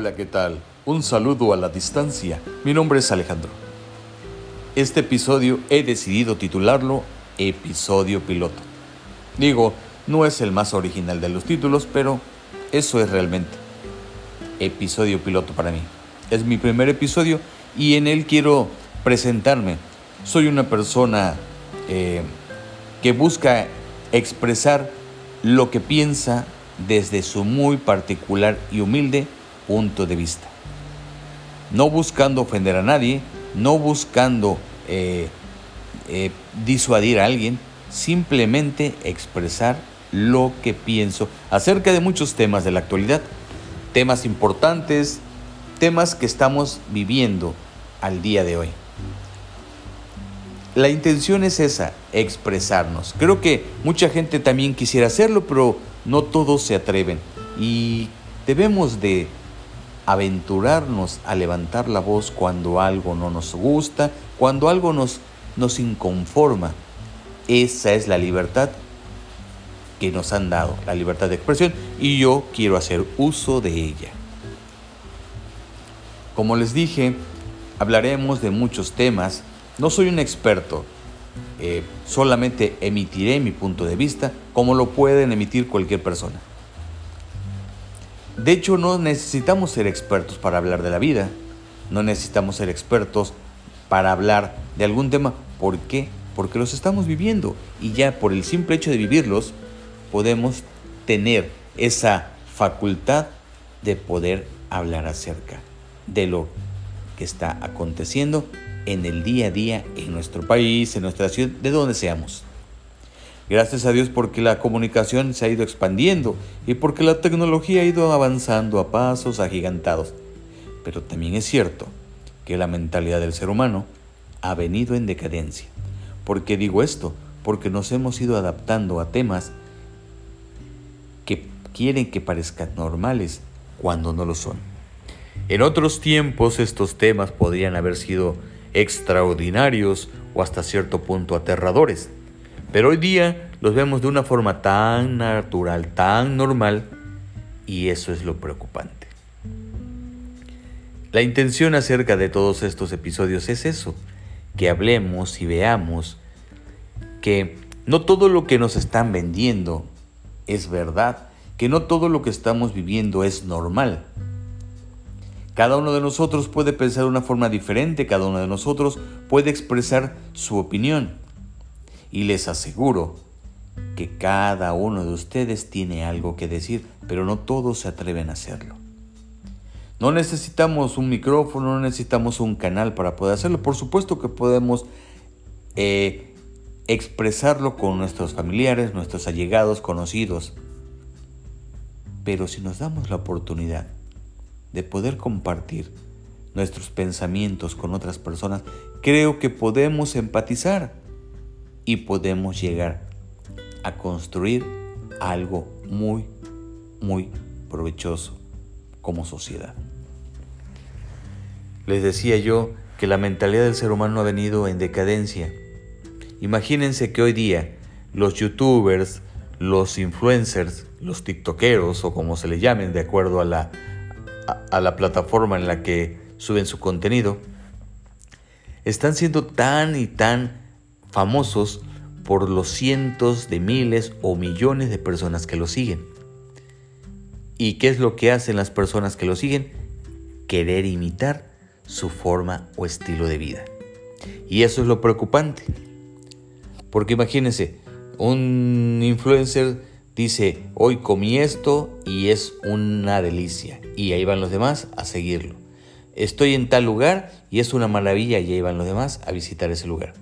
Hola, ¿qué tal? Un saludo a la distancia. Mi nombre es Alejandro. Este episodio he decidido titularlo Episodio Piloto. Digo, no es el más original de los títulos, pero eso es realmente. Episodio Piloto para mí. Es mi primer episodio y en él quiero presentarme. Soy una persona eh, que busca expresar lo que piensa desde su muy particular y humilde punto de vista. No buscando ofender a nadie, no buscando eh, eh, disuadir a alguien, simplemente expresar lo que pienso acerca de muchos temas de la actualidad, temas importantes, temas que estamos viviendo al día de hoy. La intención es esa, expresarnos. Creo que mucha gente también quisiera hacerlo, pero no todos se atreven. Y debemos de aventurarnos a levantar la voz cuando algo no nos gusta, cuando algo nos, nos inconforma. Esa es la libertad que nos han dado, la libertad de expresión, y yo quiero hacer uso de ella. Como les dije, hablaremos de muchos temas. No soy un experto, eh, solamente emitiré mi punto de vista como lo pueden emitir cualquier persona. De hecho, no necesitamos ser expertos para hablar de la vida, no necesitamos ser expertos para hablar de algún tema. ¿Por qué? Porque los estamos viviendo y ya por el simple hecho de vivirlos podemos tener esa facultad de poder hablar acerca de lo que está aconteciendo en el día a día en nuestro país, en nuestra ciudad, de donde seamos. Gracias a Dios porque la comunicación se ha ido expandiendo y porque la tecnología ha ido avanzando a pasos agigantados. Pero también es cierto que la mentalidad del ser humano ha venido en decadencia. ¿Por qué digo esto? Porque nos hemos ido adaptando a temas que quieren que parezcan normales cuando no lo son. En otros tiempos estos temas podrían haber sido extraordinarios o hasta cierto punto aterradores pero hoy día los vemos de una forma tan natural, tan normal, y eso es lo preocupante. La intención acerca de todos estos episodios es eso, que hablemos y veamos que no todo lo que nos están vendiendo es verdad, que no todo lo que estamos viviendo es normal. Cada uno de nosotros puede pensar de una forma diferente, cada uno de nosotros puede expresar su opinión y les aseguro que cada uno de ustedes tiene algo que decir, pero no todos se atreven a hacerlo. No necesitamos un micrófono, no necesitamos un canal para poder hacerlo. Por supuesto que podemos eh, expresarlo con nuestros familiares, nuestros allegados, conocidos. Pero si nos damos la oportunidad de poder compartir nuestros pensamientos con otras personas, creo que podemos empatizar y podemos llegar a construir algo muy, muy provechoso como sociedad. Les decía yo que la mentalidad del ser humano ha venido en decadencia. Imagínense que hoy día los youtubers, los influencers, los tiktokeros o como se les llamen de acuerdo a la, a la plataforma en la que suben su contenido, están siendo tan y tan famosos por los cientos de miles o millones de personas que lo siguen. ¿Y qué es lo que hacen las personas que lo siguen? Querer imitar su forma o estilo de vida. Y eso es lo preocupante. Porque imagínense, un influencer dice, hoy comí esto y es una delicia. Y ahí van los demás a seguirlo. Estoy en tal lugar y es una maravilla y ahí van los demás a visitar ese lugar.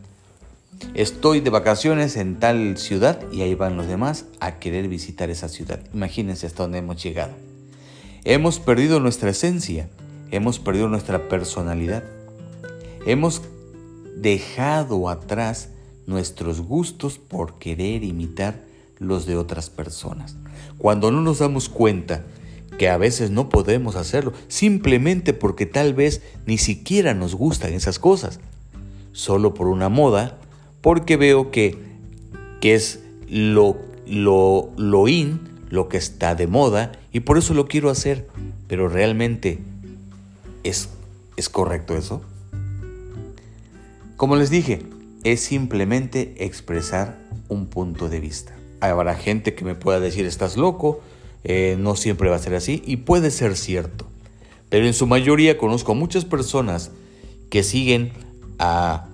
Estoy de vacaciones en tal ciudad y ahí van los demás a querer visitar esa ciudad. Imagínense hasta dónde hemos llegado. Hemos perdido nuestra esencia, hemos perdido nuestra personalidad. Hemos dejado atrás nuestros gustos por querer imitar los de otras personas. Cuando no nos damos cuenta que a veces no podemos hacerlo, simplemente porque tal vez ni siquiera nos gustan esas cosas, solo por una moda porque veo que, que es lo, lo, lo in, lo que está de moda, y por eso lo quiero hacer, pero realmente es, es correcto eso. Como les dije, es simplemente expresar un punto de vista. Habrá gente que me pueda decir estás loco, eh, no siempre va a ser así y puede ser cierto. Pero en su mayoría conozco muchas personas que siguen a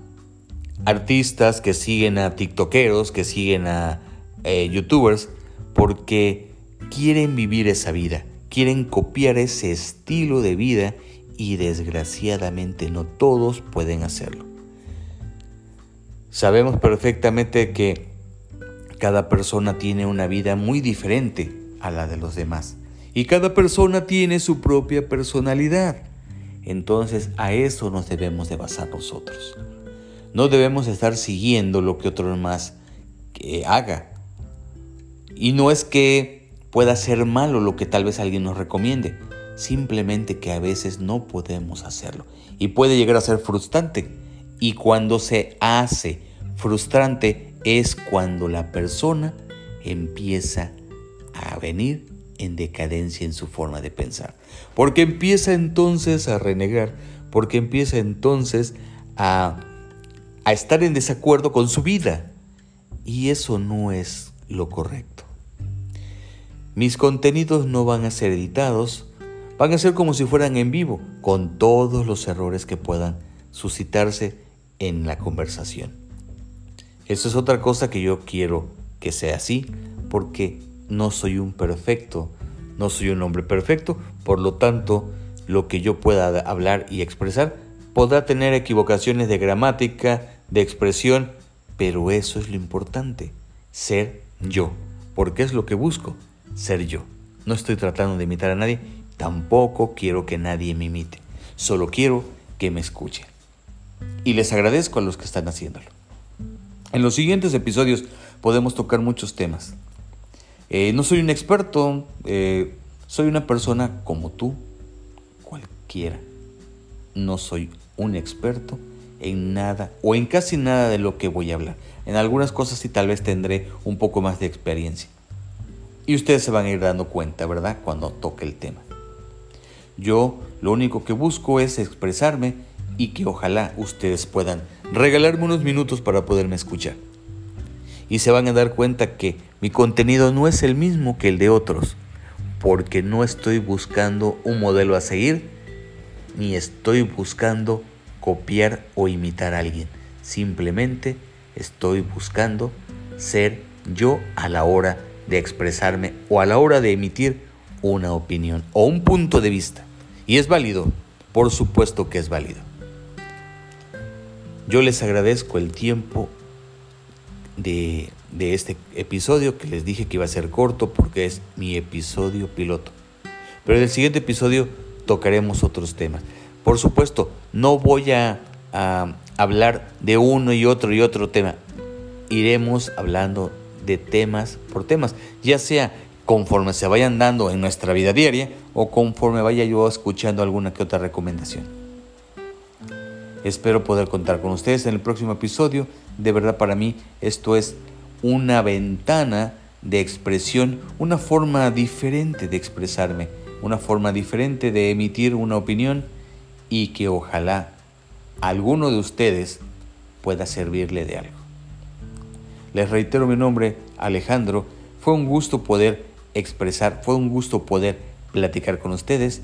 artistas, que siguen a tiktokeros, que siguen a eh, youtubers, porque quieren vivir esa vida, quieren copiar ese estilo de vida y desgraciadamente no todos pueden hacerlo. Sabemos perfectamente que cada persona tiene una vida muy diferente a la de los demás y cada persona tiene su propia personalidad. Entonces a eso nos debemos de basar nosotros. No debemos estar siguiendo lo que otro más que haga. Y no es que pueda ser malo lo que tal vez alguien nos recomiende, simplemente que a veces no podemos hacerlo y puede llegar a ser frustrante. Y cuando se hace frustrante es cuando la persona empieza a venir en decadencia en su forma de pensar. Porque empieza entonces a renegar, porque empieza entonces a, a estar en desacuerdo con su vida. Y eso no es lo correcto. Mis contenidos no van a ser editados, van a ser como si fueran en vivo, con todos los errores que puedan suscitarse en la conversación. Eso es otra cosa que yo quiero que sea así, porque no soy un perfecto, no soy un hombre perfecto, por lo tanto, lo que yo pueda hablar y expresar podrá tener equivocaciones de gramática, de expresión, pero eso es lo importante, ser yo, porque es lo que busco, ser yo. No estoy tratando de imitar a nadie, tampoco quiero que nadie me imite, solo quiero que me escuchen. Y les agradezco a los que están haciéndolo. En los siguientes episodios podemos tocar muchos temas. Eh, no soy un experto, eh, soy una persona como tú, cualquiera. No soy un experto en nada o en casi nada de lo que voy a hablar. En algunas cosas sí tal vez tendré un poco más de experiencia. Y ustedes se van a ir dando cuenta, ¿verdad? Cuando toque el tema. Yo lo único que busco es expresarme y que ojalá ustedes puedan regalarme unos minutos para poderme escuchar y se van a dar cuenta que mi contenido no es el mismo que el de otros, porque no estoy buscando un modelo a seguir, ni estoy buscando copiar o imitar a alguien. Simplemente estoy buscando ser yo a la hora de expresarme o a la hora de emitir una opinión o un punto de vista. Y es válido, por supuesto que es válido. Yo les agradezco el tiempo de, este episodio que les dije que iba a ser corto porque es mi episodio piloto. Pero en el siguiente episodio tocaremos otros temas. Por supuesto, no voy a, hablar de uno y otro y otro tema. Iremos hablando de temas por temas, ya sea conforme se vayan dando en nuestra vida diaria o conforme vaya yo escuchando alguna que otra recomendación. Espero poder contar con ustedes en el próximo episodio. De verdad para mí esto es una ventana de expresión, una forma diferente de expresarme, una forma diferente de emitir una opinión y que ojalá alguno de ustedes pueda servirle de algo. Les reitero mi nombre, Alejandro. Fue un gusto poder expresar, fue un gusto poder platicar con ustedes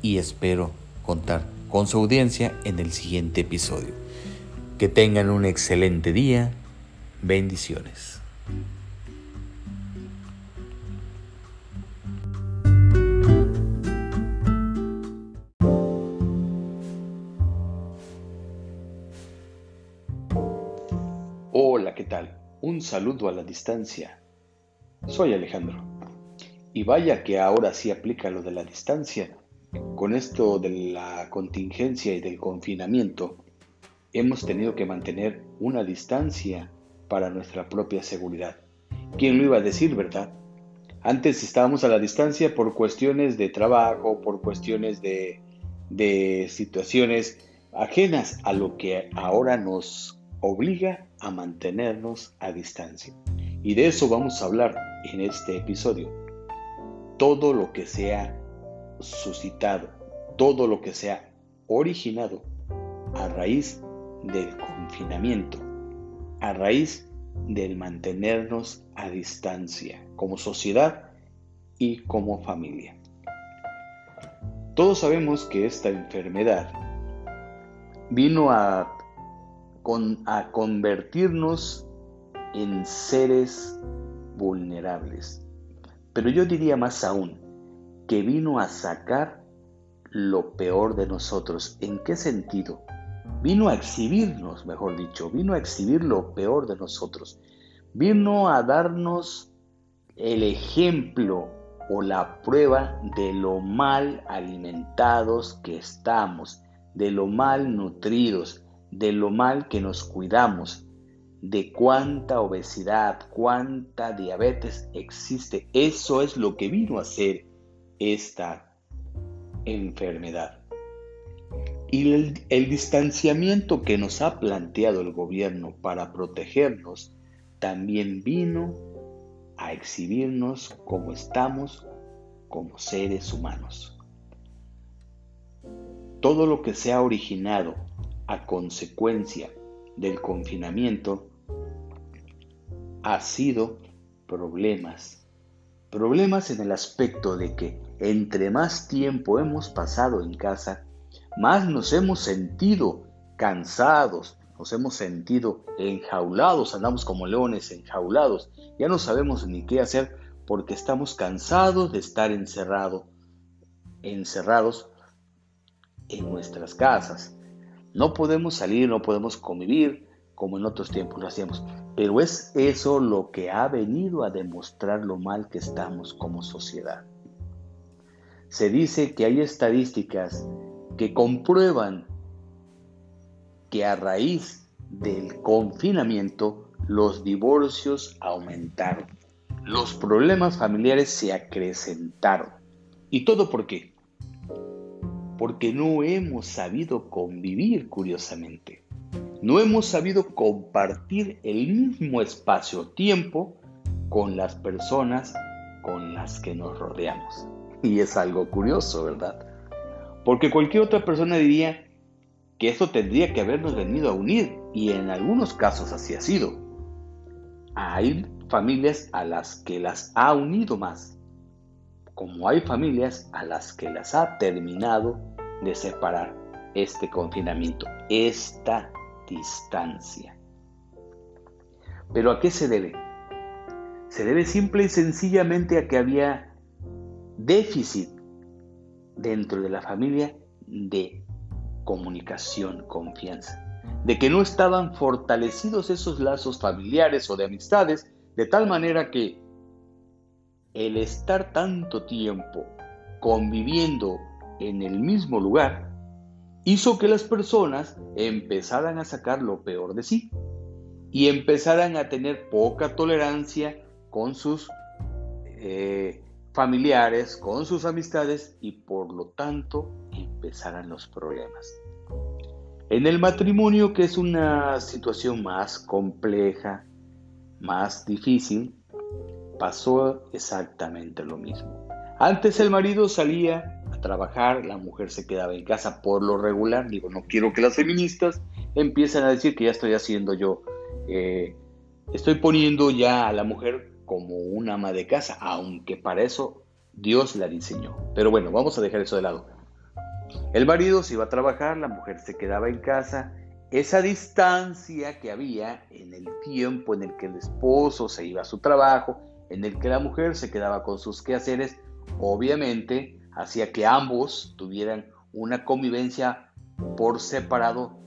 y espero contar con su audiencia en el siguiente episodio. Que tengan un excelente día. Bendiciones. Un saludo a la distancia. Soy Alejandro. Y vaya que ahora sí aplica lo de la distancia con esto de la contingencia y del confinamiento, hemos tenido que mantener una distancia para nuestra propia seguridad. ¿Quién lo iba a decir, verdad? Antes estábamos a la distancia por cuestiones de trabajo, por cuestiones de, de situaciones ajenas a lo que ahora nos obliga a mantenernos a distancia. Y de eso vamos a hablar en este episodio. todo lo que se ha suscitado, todo lo que se ha originado a raíz del confinamiento, a raíz del mantenernos a distancia como sociedad y como familia. Todos sabemos que esta enfermedad vino a, a convertirnos en seres vulnerables. Pero yo diría más aún, que vino a sacar lo peor de nosotros. ¿En qué sentido? Vino a exhibirnos, mejor dicho, vino a exhibir lo peor de nosotros. Vino a darnos el ejemplo o la prueba de lo mal alimentados que estamos, de lo mal nutridos, de lo mal que nos cuidamos, de cuánta obesidad, cuánta diabetes existe. Eso es lo que vino a ser esta enfermedad. Y el, el, distanciamiento que nos ha planteado el gobierno para protegernos también vino a exhibirnos como estamos como seres humanos. Todo lo que se ha originado a consecuencia del confinamiento ha sido problemas. Problemas en el aspecto de que entre más tiempo hemos pasado en casa, más nos hemos sentido cansados, nos hemos sentido enjaulados, andamos como leones enjaulados, ya no sabemos ni qué hacer porque estamos cansados de estar encerrados, encerrados en nuestras casas. No podemos salir, no podemos convivir como en otros tiempos lo hacíamos. Pero es eso lo que ha venido a demostrar lo mal que estamos como sociedad. Se dice que hay estadísticas que comprueban que a raíz del confinamiento los divorcios aumentaron, los problemas familiares se acrecentaron. ¿Y todo por qué? Porque no hemos sabido convivir curiosamente no hemos sabido compartir el mismo espacio-tiempo con las personas con las que nos rodeamos. Y es algo curioso, ¿verdad? Porque cualquier otra persona diría que esto tendría que habernos venido a unir, y en algunos casos así ha sido. Hay familias a las que las ha unido más, como hay familias a las que las ha terminado de separar este confinamiento, esta distancia. ¿Pero a qué se debe? Se debe simple y sencillamente a que había déficit dentro de la familia de comunicación, confianza, de que no estaban fortalecidos esos lazos familiares o de amistades, de tal manera que el estar tanto tiempo conviviendo en el mismo lugar hizo que las personas empezaran a sacar lo peor de sí y empezaran a tener poca tolerancia con sus eh, familiares, con sus amistades y por lo tanto empezaran los problemas. En el matrimonio, que es una situación más compleja, más difícil, pasó exactamente lo mismo. Antes el marido salía trabajar, la mujer se quedaba en casa por lo regular. Digo, no quiero que las feministas empiecen a decir que ya estoy haciendo yo, eh, estoy poniendo ya a la mujer como una ama de casa, aunque para eso Dios la diseñó. Pero bueno, vamos a dejar eso de lado. El marido se iba a trabajar, la mujer se quedaba en casa. Esa distancia que había en el tiempo en el que el esposo se iba a su trabajo, en el que la mujer se quedaba con sus quehaceres, obviamente hacía que ambos tuvieran una convivencia por separado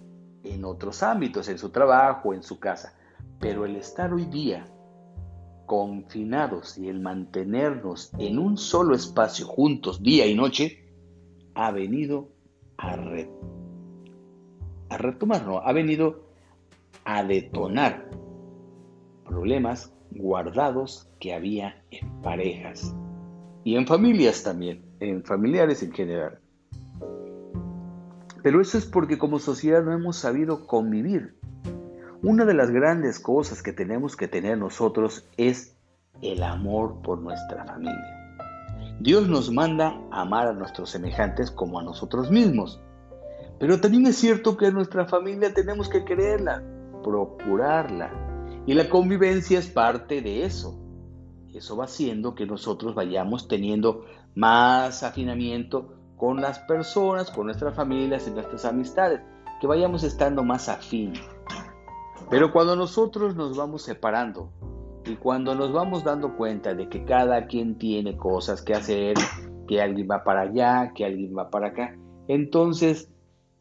en otros ámbitos, en su trabajo, en su casa. Pero el estar hoy día confinados y el mantenernos en un solo espacio juntos día y noche ha venido a, a retomar, no, ha venido a detonar problemas guardados que había en parejas y en familias también en familiares en general. Pero eso es porque como sociedad no hemos sabido convivir. Una de las grandes cosas que tenemos que tener nosotros es el amor por nuestra familia. Dios nos manda amar a nuestros semejantes como a nosotros mismos. Pero también es cierto que a nuestra familia tenemos que quererla, procurarla. Y la convivencia es parte de eso. Eso va haciendo que nosotros vayamos teniendo más afinamiento con las personas, con nuestras familias y nuestras amistades, que vayamos estando más afín. Pero cuando nosotros nos vamos separando y cuando nos vamos dando cuenta de que cada quien tiene cosas que hacer, que alguien va para allá, que alguien va para acá, entonces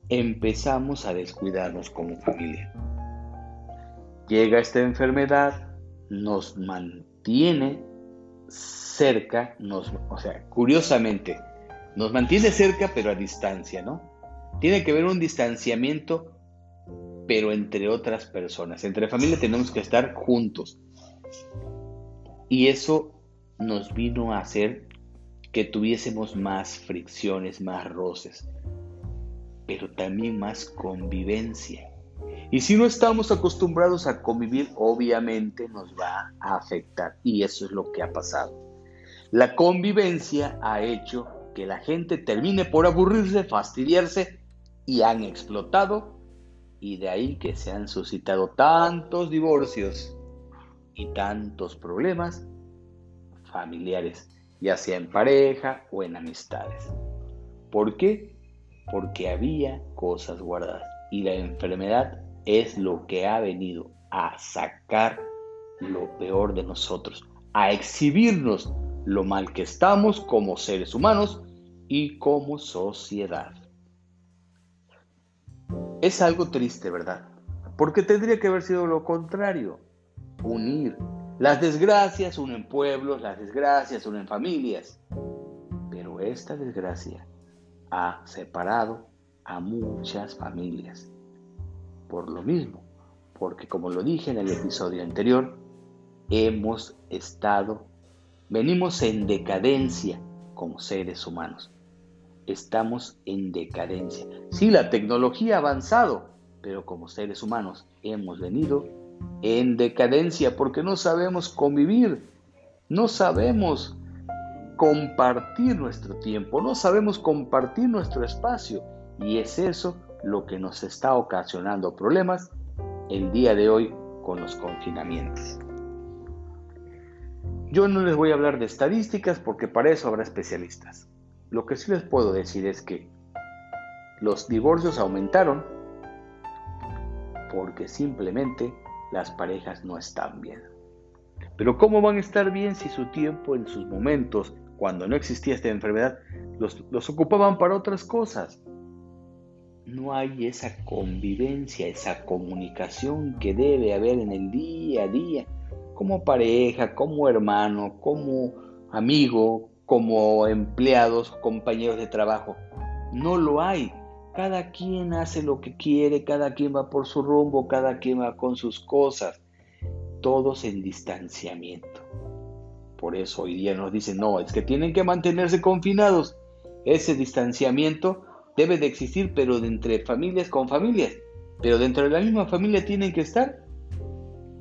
empezamos a descuidarnos como familia. Llega esta enfermedad, nos mantiene cerca, nos, o sea, curiosamente, nos mantiene cerca pero a distancia, ¿no? Tiene que haber un distanciamiento, pero entre otras personas. Entre familia tenemos que estar juntos. Y eso nos vino a hacer que tuviésemos más fricciones, más roces, pero también más convivencia. Y si no estamos acostumbrados a convivir, obviamente nos va a afectar. Y eso es lo que ha pasado. La convivencia ha hecho que la gente termine por aburrirse, fastidiarse y han explotado. Y de ahí que se han suscitado tantos divorcios y tantos problemas familiares, ya sea en pareja o en amistades. ¿Por qué? Porque había cosas guardadas y la enfermedad es lo que ha venido a sacar lo peor de nosotros, a exhibirnos lo mal que estamos como seres humanos y como sociedad. Es algo triste, ¿verdad? Porque tendría que haber sido lo contrario, unir. Las desgracias unen pueblos, las desgracias unen familias, pero esta desgracia ha separado a muchas familias por lo mismo, porque como lo dije en el episodio anterior, hemos estado, venimos en decadencia como seres humanos. Estamos en decadencia. Sí, la tecnología ha avanzado, pero como seres humanos hemos venido en decadencia porque no sabemos convivir, no sabemos compartir nuestro tiempo, no sabemos compartir nuestro espacio. Y es eso lo que nos está ocasionando problemas el día de hoy con los confinamientos. Yo no les voy a hablar de estadísticas porque para eso habrá especialistas. Lo que sí les puedo decir es que los divorcios aumentaron porque simplemente las parejas no están bien. Pero ¿cómo van a estar bien si su tiempo en sus momentos, cuando no existía esta enfermedad, los, los ocupaban para otras cosas? No hay esa convivencia, esa comunicación que debe haber en el día a día, como pareja, como hermano, como amigo, como empleados, compañeros de trabajo. No lo hay. Cada quien hace lo que quiere, cada quien va por su rumbo, cada quien va con sus cosas, todos en distanciamiento. Por eso hoy día nos dicen, no, es que tienen que mantenerse confinados. Ese distanciamiento debe de existir, pero de entre familias con familias. Pero dentro de la misma familia tienen que estar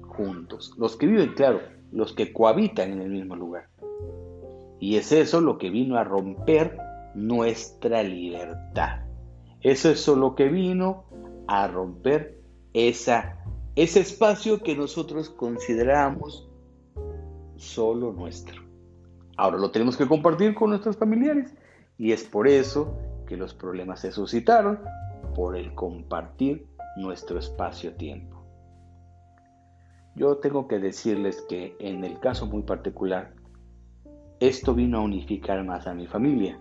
juntos. Los que viven, claro, los que cohabitan en el mismo lugar. Y es eso lo que vino a romper nuestra libertad. Eso es lo que vino a romper esa, ese espacio que nosotros consideramos solo nuestro. Ahora lo tenemos que compartir con nuestros familiares. Y es por eso los problemas se suscitaron por el compartir nuestro espacio-tiempo. Yo tengo que decirles que en el caso muy particular, esto vino a unificar más a mi familia,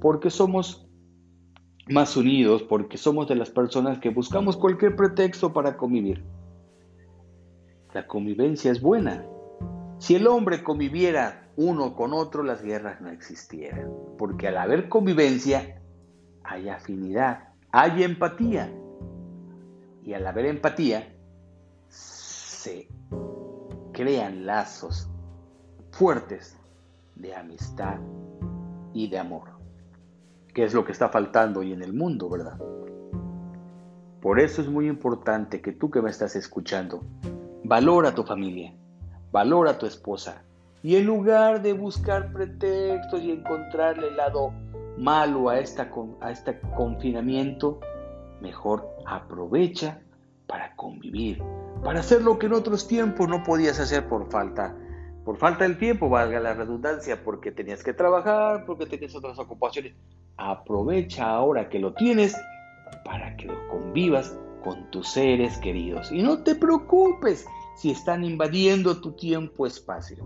porque somos más unidos, porque somos de las personas que buscamos cualquier pretexto para convivir. La convivencia es buena. Si el hombre conviviera uno con otro, las guerras no existieran, porque al haber convivencia hay afinidad, hay empatía. Y al haber empatía, se crean lazos fuertes de amistad y de amor, que es lo que está faltando hoy en el mundo, ¿verdad? Por eso es muy importante que tú que me estás escuchando, valora a tu familia, valora a tu esposa, Y en lugar de buscar pretextos y encontrarle el lado malo a, esta, a este confinamiento, mejor aprovecha para convivir, para hacer lo que en otros tiempos no podías hacer por falta, por falta del tiempo, valga la redundancia, porque tenías que trabajar, porque tenías otras ocupaciones. Aprovecha ahora que lo tienes para que lo convivas con tus seres queridos. Y no te preocupes si están invadiendo tu tiempo-espacio.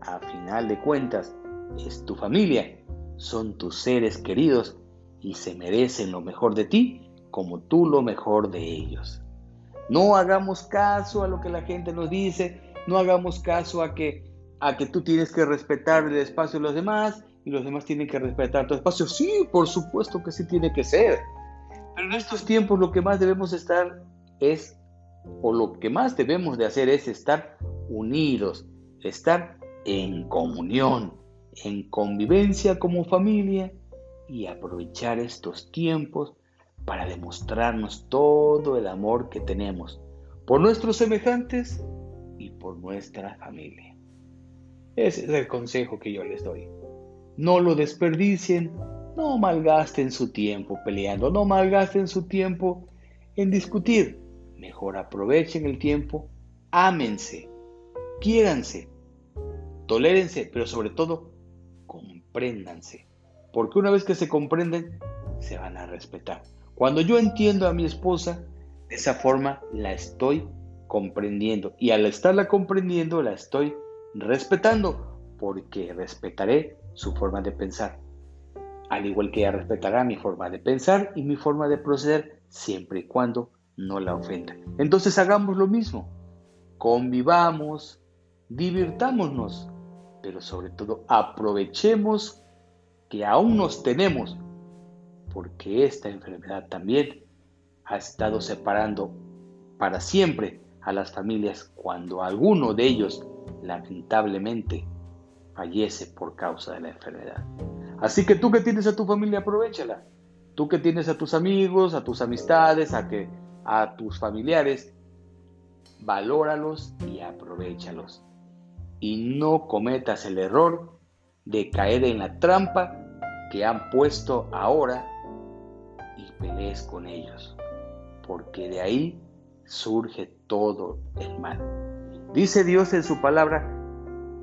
A final de cuentas, es tu familia, son tus seres queridos y se merecen lo mejor de ti como tú lo mejor de ellos. No hagamos caso a lo que la gente nos dice, no hagamos caso a que, a que tú tienes que respetar el espacio de los demás y los demás tienen que respetar tu espacio. Sí, por supuesto que sí tiene que ser. Pero en estos tiempos lo que más debemos estar es, o lo que más debemos de hacer es estar unidos, estar en comunión, en convivencia como familia y aprovechar estos tiempos para demostrarnos todo el amor que tenemos por nuestros semejantes y por nuestra familia. Ese es el consejo que yo les doy. No lo desperdicien, no malgasten su tiempo peleando, no malgasten su tiempo en discutir. Mejor aprovechen el tiempo, ámense, quiéranse, tolérense, pero sobre todo compréndanse. Porque una vez que se comprenden, se van a respetar. Cuando yo entiendo a mi esposa, de esa forma la estoy comprendiendo. Y al estarla comprendiendo, la estoy respetando, porque respetaré su forma de pensar. Al igual que ella respetará mi forma de pensar y mi forma de proceder, siempre y cuando no la ofenda. Entonces hagamos lo mismo. Convivamos, divirtámonos, pero sobre todo aprovechemos que aún nos tenemos porque esta enfermedad también ha estado separando para siempre a las familias cuando alguno de ellos lamentablemente fallece por causa de la enfermedad. Así que tú que tienes a tu familia, aprovechala. Tú que tienes a tus amigos, a tus amistades, a, que, a tus familiares, valóralos y aprovechalos. Y no cometas el error de caer en la trampa que han puesto ahora pelees con ellos, porque de ahí surge todo el mal. Dice Dios en su palabra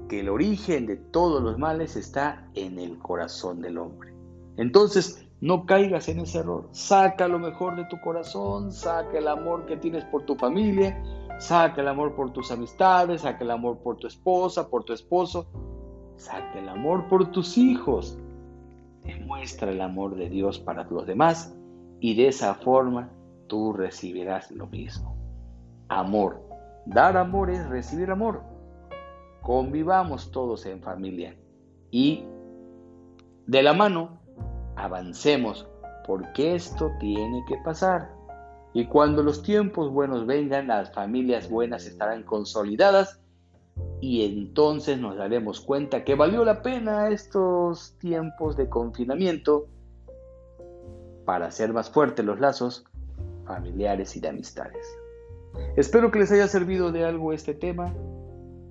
que el origen de todos los males está en el corazón del hombre. Entonces, no caigas en ese error. Saca lo mejor de tu corazón, saca el amor que tienes por tu familia, saca el amor por tus amistades, saca el amor por tu esposa, por tu esposo, saca el amor por tus hijos. Demuestra el amor de Dios para los demás y de esa forma tú recibirás lo mismo. Amor. Dar amor es recibir amor. Convivamos todos en familia y de la mano avancemos porque esto tiene que pasar. Y cuando los tiempos buenos vengan, las familias buenas estarán consolidadas y entonces nos daremos cuenta que valió la pena estos tiempos de confinamiento para hacer más fuertes los lazos familiares y de amistades. Espero que les haya servido de algo este tema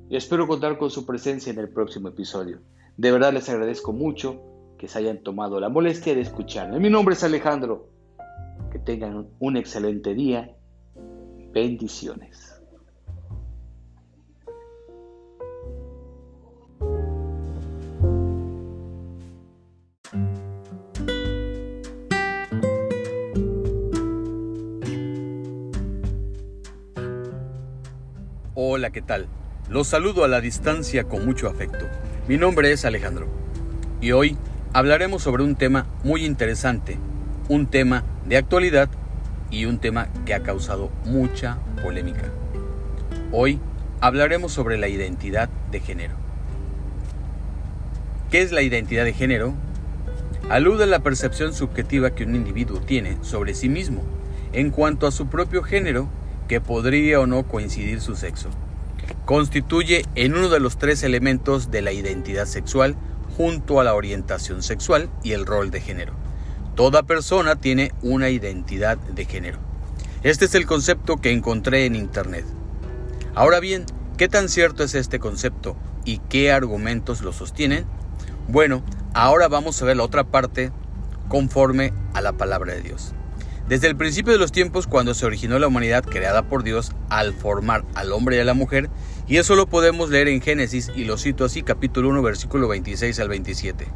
y espero contar con su presencia en el próximo episodio. De verdad les agradezco mucho que se hayan tomado la molestia de escucharme. Mi nombre es Alejandro. Tengan un excelente día. Bendiciones. Hola, ¿qué tal? Los saludo a la distancia con mucho afecto. Mi nombre es Alejandro y hoy hablaremos sobre un tema muy interesante, un tema de actualidad y un tema que ha causado mucha polémica. Hoy hablaremos sobre la identidad de género. ¿Qué es la identidad de género? Alude a la percepción subjetiva que un individuo tiene sobre sí mismo en cuanto a su propio género que podría o no coincidir su sexo. Constituye en uno de los tres elementos de la identidad sexual junto a la orientación sexual y el rol de género. Toda persona tiene una identidad de género. Este es el concepto que encontré en Internet. Ahora bien, ¿qué tan cierto es este concepto y qué argumentos lo sostienen? Bueno, ahora vamos a ver la otra parte conforme a la palabra de Dios. Desde el principio de los tiempos, cuando se originó la humanidad creada por Dios al formar al hombre y a la mujer, y eso lo podemos leer en Génesis, y lo cito así, capítulo 1, versículo 26 al 27.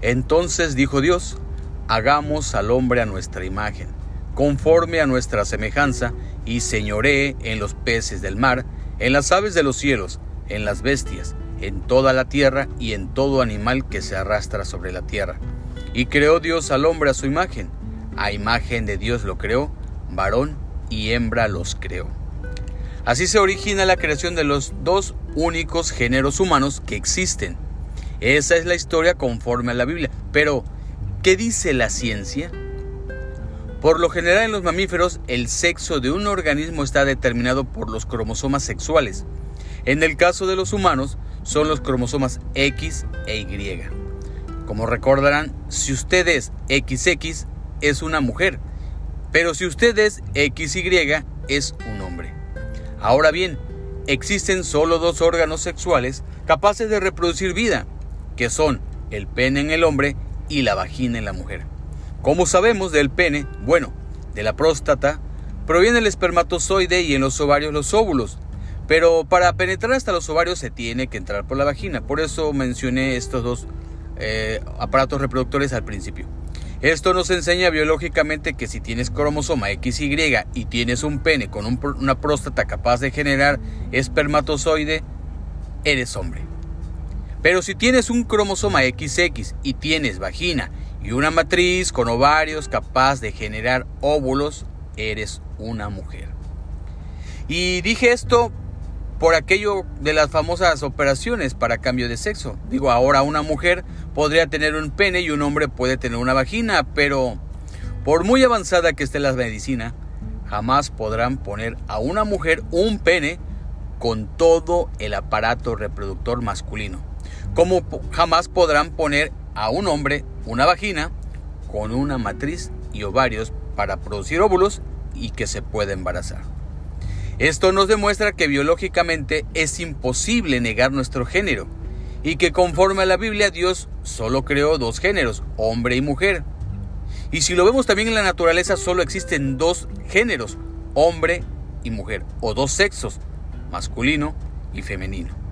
Entonces dijo Dios, hagamos al hombre a nuestra imagen, conforme a nuestra semejanza, y señoree en los peces del mar, en las aves de los cielos, en las bestias, en toda la tierra y en todo animal que se arrastra sobre la tierra. Y creó Dios al hombre a su imagen a imagen de Dios lo creó, varón y hembra los creó. Así se origina la creación de los dos únicos géneros humanos que existen. Esa es la historia conforme a la Biblia. Pero, ¿qué dice la ciencia? Por lo general en los mamíferos el sexo de un organismo está determinado por los cromosomas sexuales. En el caso de los humanos son los cromosomas X e Y. Como recordarán, si usted es XX, es una mujer, pero si usted es XY es un hombre. Ahora bien, existen solo dos órganos sexuales capaces de reproducir vida, que son el pene en el hombre y la vagina en la mujer. ¿Cómo sabemos del pene? Bueno, de la próstata proviene el espermatozoide y en los ovarios los óvulos. Pero para penetrar hasta los ovarios se tiene que entrar por la vagina. Por eso mencioné estos dos eh, aparatos reproductores al principio. Esto nos enseña biológicamente que si tienes cromosoma XY y tienes un pene con una próstata capaz de generar espermatozoide, eres hombre. Pero si tienes un cromosoma XX y tienes vagina y una matriz con ovarios capaz de generar óvulos, eres una mujer. Y dije esto por aquello de las famosas operaciones para cambio de sexo. Digo, ahora una mujer podría tener un pene y un hombre puede tener una vagina, pero por muy avanzada que esté la medicina, jamás podrán poner a una mujer un pene con todo el aparato reproductor masculino. Como jamás podrán poner a un hombre una vagina con una matriz y ovarios para producir óvulos y que se pueda embarazar. Esto nos demuestra que biológicamente es imposible negar nuestro género y que conforme a la Biblia Dios solo creó dos géneros, hombre y mujer. Y si lo vemos también en la naturaleza solo existen dos géneros, hombre y mujer, o dos sexos, masculino y femenino.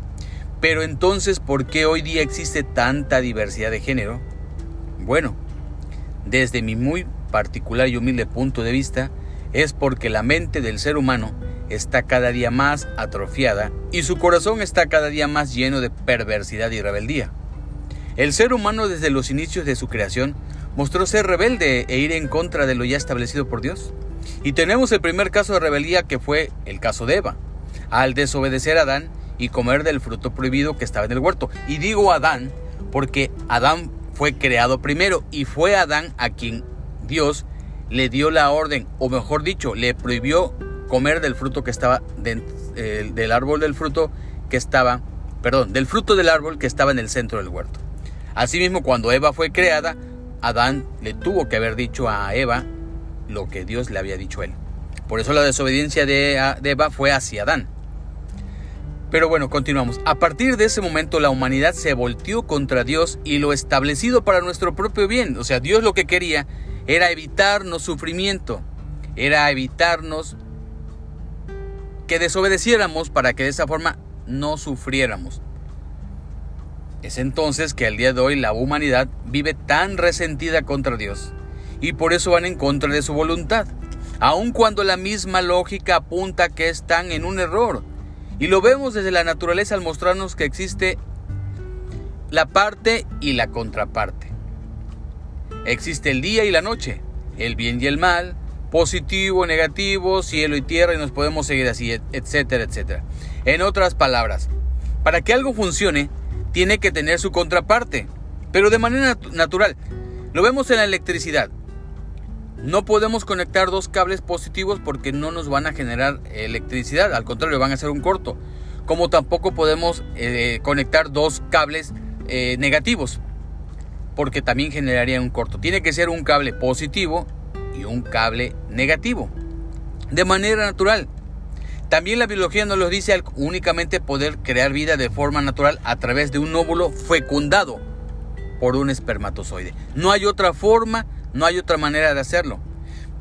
Pero entonces, ¿por qué hoy día existe tanta diversidad de género? Bueno, desde mi muy particular y humilde punto de vista, es porque la mente del ser humano está cada día más atrofiada y su corazón está cada día más lleno de perversidad y rebeldía. El ser humano desde los inicios de su creación mostró ser rebelde e ir en contra de lo ya establecido por Dios. Y tenemos el primer caso de rebeldía que fue el caso de Eva, al desobedecer a Adán y comer del fruto prohibido que estaba en el huerto. Y digo Adán porque Adán fue creado primero y fue Adán a quien Dios le dio la orden, o mejor dicho, le prohibió comer del fruto que estaba del árbol del fruto que estaba, perdón, del fruto del árbol que estaba en el centro del huerto. Asimismo, cuando Eva fue creada, Adán le tuvo que haber dicho a Eva lo que Dios le había dicho a él. Por eso la desobediencia de, de Eva fue hacia Adán. Pero bueno, continuamos. A partir de ese momento la humanidad se volteó contra Dios y lo establecido para nuestro propio bien. O sea, Dios lo que quería era evitarnos sufrimiento, era evitarnos que desobedeciéramos para que de esa forma no sufriéramos. Es entonces que al día de hoy la humanidad vive tan resentida contra Dios y por eso van en contra de su voluntad, aun cuando la misma lógica apunta que están en un error. Y lo vemos desde la naturaleza al mostrarnos que existe la parte y la contraparte. Existe el día y la noche, el bien y el mal, positivo, negativo, cielo y tierra y nos podemos seguir así, etcétera, etcétera. En otras palabras, para que algo funcione, tiene que tener su contraparte, pero de manera natural. Lo vemos en la electricidad. No podemos conectar dos cables positivos porque no nos van a generar electricidad, al contrario, van a ser un corto. Como tampoco podemos eh, conectar dos cables eh, negativos, porque también generaría un corto. Tiene que ser un cable positivo y un cable negativo. De manera natural. También la biología nos lo dice únicamente poder crear vida de forma natural a través de un óvulo fecundado por un espermatozoide. No hay otra forma, no hay otra manera de hacerlo.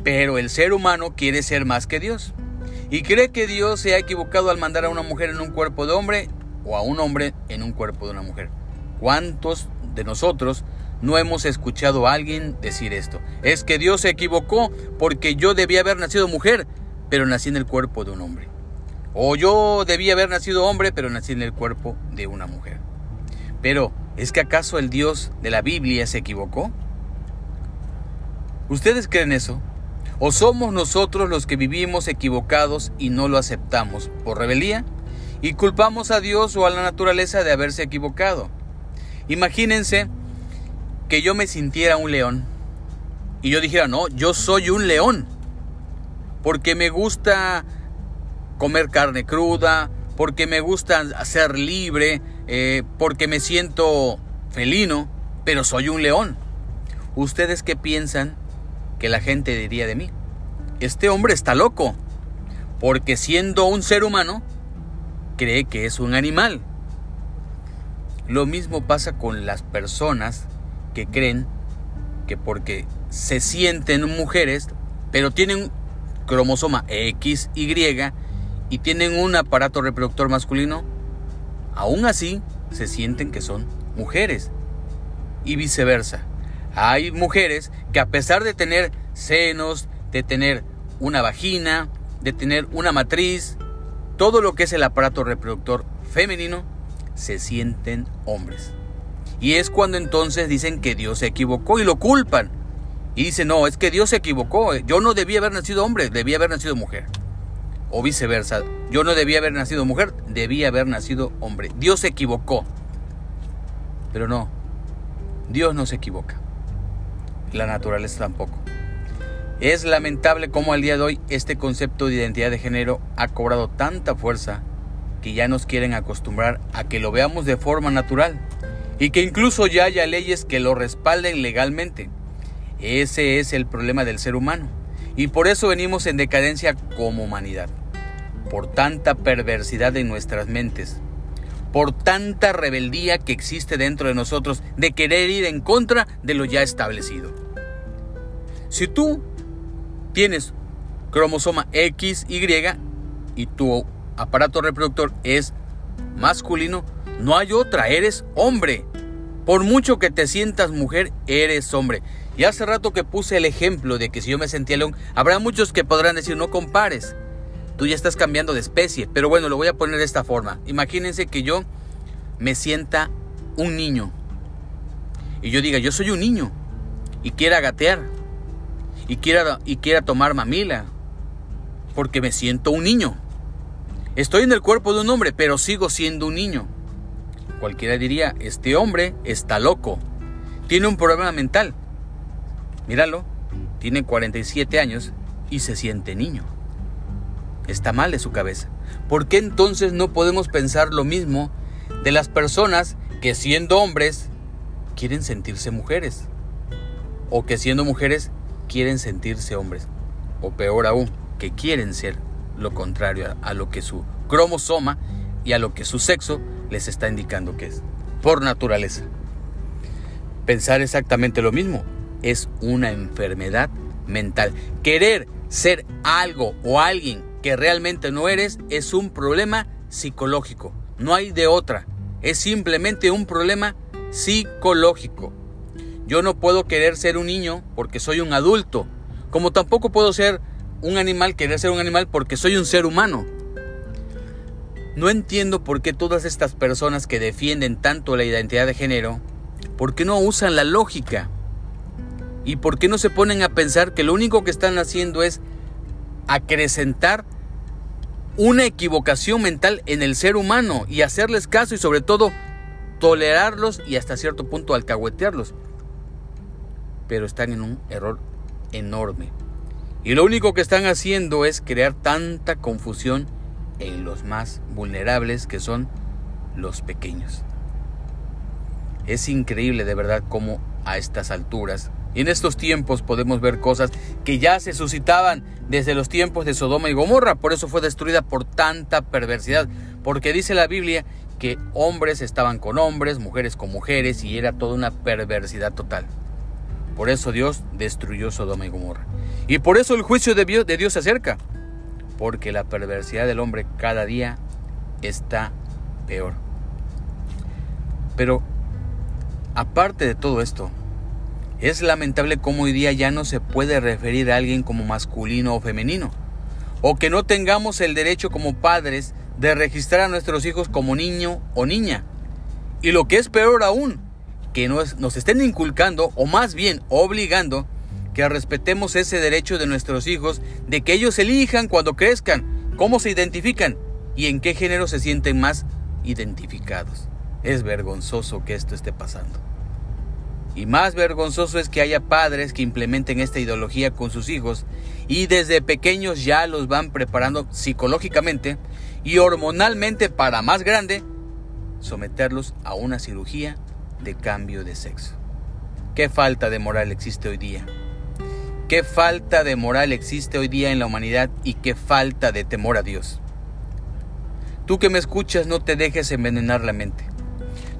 Pero el ser humano quiere ser más que Dios. Y cree que Dios se ha equivocado al mandar a una mujer en un cuerpo de hombre o a un hombre en un cuerpo de una mujer. ¿Cuántos de nosotros no hemos escuchado a alguien decir esto? Es que Dios se equivocó porque yo debía haber nacido mujer, pero nací en el cuerpo de un hombre. O yo debía haber nacido hombre, pero nací en el cuerpo de una mujer. Pero, ¿es que acaso el Dios de la Biblia se equivocó? ¿Ustedes creen eso? ¿O somos nosotros los que vivimos equivocados y no lo aceptamos por rebelía? Y culpamos a Dios o a la naturaleza de haberse equivocado. Imagínense que yo me sintiera un león y yo dijera, no, yo soy un león, porque me gusta comer carne cruda, porque me gusta ser libre, eh, porque me siento felino, pero soy un león. ¿Ustedes qué piensan que la gente diría de mí? Este hombre está loco, porque siendo un ser humano, cree que es un animal. Lo mismo pasa con las personas que creen que porque se sienten mujeres, pero tienen cromosoma XY y tienen un aparato reproductor masculino, aún así se sienten que son mujeres. Y viceversa. Hay mujeres que a pesar de tener senos, de tener una vagina, de tener una matriz, todo lo que es el aparato reproductor femenino, se sienten hombres. Y es cuando entonces dicen que Dios se equivocó y lo culpan. Y dicen, no, es que Dios se equivocó. Yo no debía haber nacido hombre, debía haber nacido mujer o viceversa. Yo no debía haber nacido mujer, debía haber nacido hombre. Dios se equivocó. Pero no, Dios no se equivoca. La naturaleza tampoco. Es lamentable cómo al día de hoy este concepto de identidad de género ha cobrado tanta fuerza que ya nos quieren acostumbrar a que lo veamos de forma natural y que incluso ya haya leyes que lo respalden legalmente. Ese es el problema del ser humano y por eso venimos en decadencia como humanidad por tanta perversidad en nuestras mentes, por tanta rebeldía que existe dentro de nosotros de querer ir en contra de lo ya establecido. Si tú tienes cromosoma XY y tu aparato reproductor es masculino, no hay otra, eres hombre. Por mucho que te sientas mujer, eres hombre. Y hace rato que puse el ejemplo de que si yo me sentía león, habrá muchos que podrán decir no compares tú ya estás cambiando de especie. Pero bueno, lo voy a poner de esta forma. Imagínense que yo me sienta un niño. Y yo diga, yo soy un niño. Y quiera gatear. Y quiera, y quiera tomar mamila. Porque me siento un niño. Estoy en el cuerpo de un hombre, pero sigo siendo un niño. Cualquiera diría, este hombre está loco. Tiene un problema mental. Míralo, tiene 47 años y se siente niño está mal de su cabeza. ¿Por qué entonces no podemos pensar lo mismo de las personas que siendo hombres quieren sentirse mujeres? O que siendo mujeres quieren sentirse hombres. O peor aún, que quieren ser lo contrario a, lo que su cromosoma y a lo que su sexo les está indicando que es, por naturaleza. Pensar exactamente lo mismo es una enfermedad mental. Querer ser algo o alguien que realmente no eres es un problema psicológico. No hay de otra. Es simplemente un problema psicológico. Yo no puedo querer ser un niño porque soy un adulto. Como tampoco puedo ser un animal, querer ser un animal porque soy un ser humano. No entiendo por qué todas estas personas que defienden tanto la identidad de género, ¿por qué no usan la lógica? ¿Y por qué no se ponen a pensar que lo único que están haciendo es acrecentar una equivocación mental en el ser humano y hacerles caso y sobre todo tolerarlos y hasta cierto punto alcahuetearlos. Pero están en un error enorme. Y lo único que están haciendo es crear tanta confusión en los más vulnerables que son los pequeños. Es increíble de verdad cómo a estas alturas Y en estos tiempos podemos ver cosas que ya se suscitaban desde los tiempos de Sodoma y Gomorra. Por eso fue destruida por tanta perversidad. Porque dice la Biblia que hombres estaban con hombres, mujeres con mujeres y era toda una perversidad total. Por eso Dios destruyó Sodoma y Gomorra. Y por eso el juicio de Dios, de Dios se acerca. Porque la perversidad del hombre cada día está peor. Pero aparte de todo esto, es lamentable cómo hoy día ya no se puede referir a alguien como masculino o femenino, o que no tengamos el derecho como padres de registrar a nuestros hijos como niño o niña. Y lo que es peor aún, que nos, estén inculcando, o más bien obligando, que respetemos ese derecho de nuestros hijos de que ellos elijan cuando crezcan, cómo se identifican y en qué género se sienten más identificados. Es vergonzoso que esto esté pasando. Y más vergonzoso es que haya padres que implementen esta ideología con sus hijos y desde pequeños ya los van preparando psicológicamente y hormonalmente para más grande someterlos a una cirugía de cambio de sexo. ¿Qué falta de moral existe hoy día? ¿Qué falta de moral existe hoy día en la humanidad y qué falta de temor a Dios? Tú que me escuchas no te dejes envenenar la mente.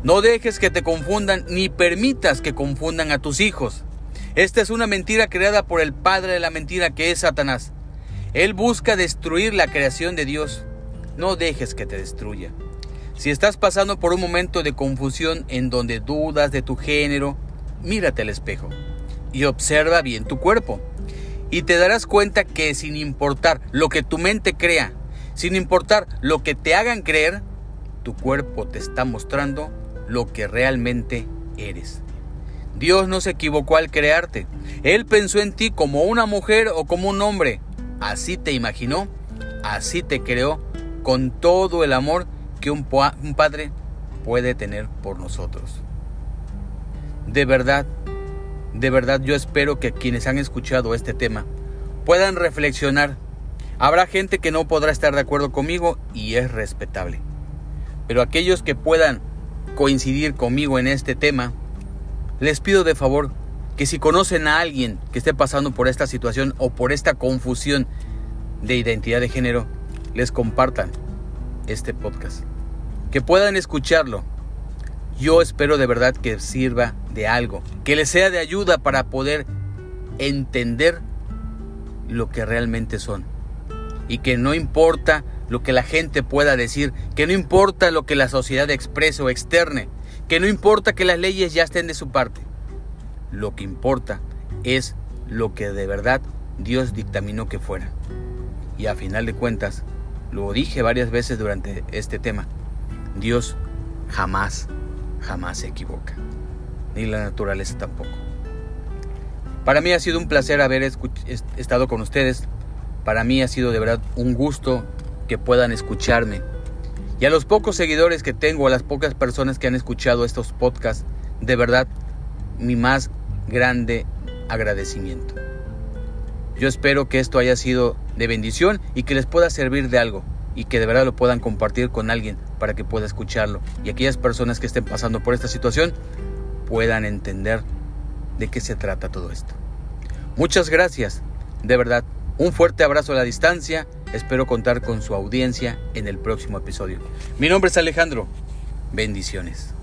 No dejes que te confundan ni permitas que confundan a tus hijos. Esta es una mentira creada por el padre de la mentira que es Satanás. Él busca destruir la creación de Dios. No dejes que te destruya. Si estás pasando por un momento de confusión en donde dudas de tu género, mírate al espejo y observa bien tu cuerpo. Y te darás cuenta que sin importar lo que tu mente crea, sin importar lo que te hagan creer, tu cuerpo te está mostrando lo que realmente eres. Dios no se equivocó al crearte. Él pensó en ti como una mujer o como un hombre. Así te imaginó, así te creó, con todo el amor que un, un padre puede tener por nosotros. De verdad, de verdad yo espero que quienes han escuchado este tema puedan reflexionar. Habrá gente que no podrá estar de acuerdo conmigo y es respetable. Pero aquellos que puedan coincidir conmigo en este tema, les pido de favor que si conocen a alguien que esté pasando por esta situación o por esta confusión de identidad de género, les compartan este podcast. Que puedan escucharlo. Yo espero de verdad que sirva de algo, que les sea de ayuda para poder entender lo que realmente son. Y que no importa lo que la gente pueda decir, que no importa lo que la sociedad exprese o externe, que no importa que las leyes ya estén de su parte. Lo que importa es lo que de verdad Dios dictaminó que fuera. Y a final de cuentas, lo dije varias veces durante este tema, Dios jamás, jamás se equivoca. Ni la naturaleza tampoco. Para mí ha sido un placer haber estado con ustedes. Para mí ha sido de verdad un gusto que puedan escucharme. Y a los pocos seguidores que tengo, a las pocas personas que han escuchado estos podcasts, de verdad, mi más grande agradecimiento. Yo espero que esto haya sido de bendición y que les pueda servir de algo y que de verdad lo puedan compartir con alguien para que pueda escucharlo. Y aquellas personas que estén pasando por esta situación puedan entender de qué se trata todo esto. Muchas gracias, de verdad. Un fuerte abrazo a la distancia Espero contar con su audiencia en el próximo episodio. Mi nombre es Alejandro. Bendiciones.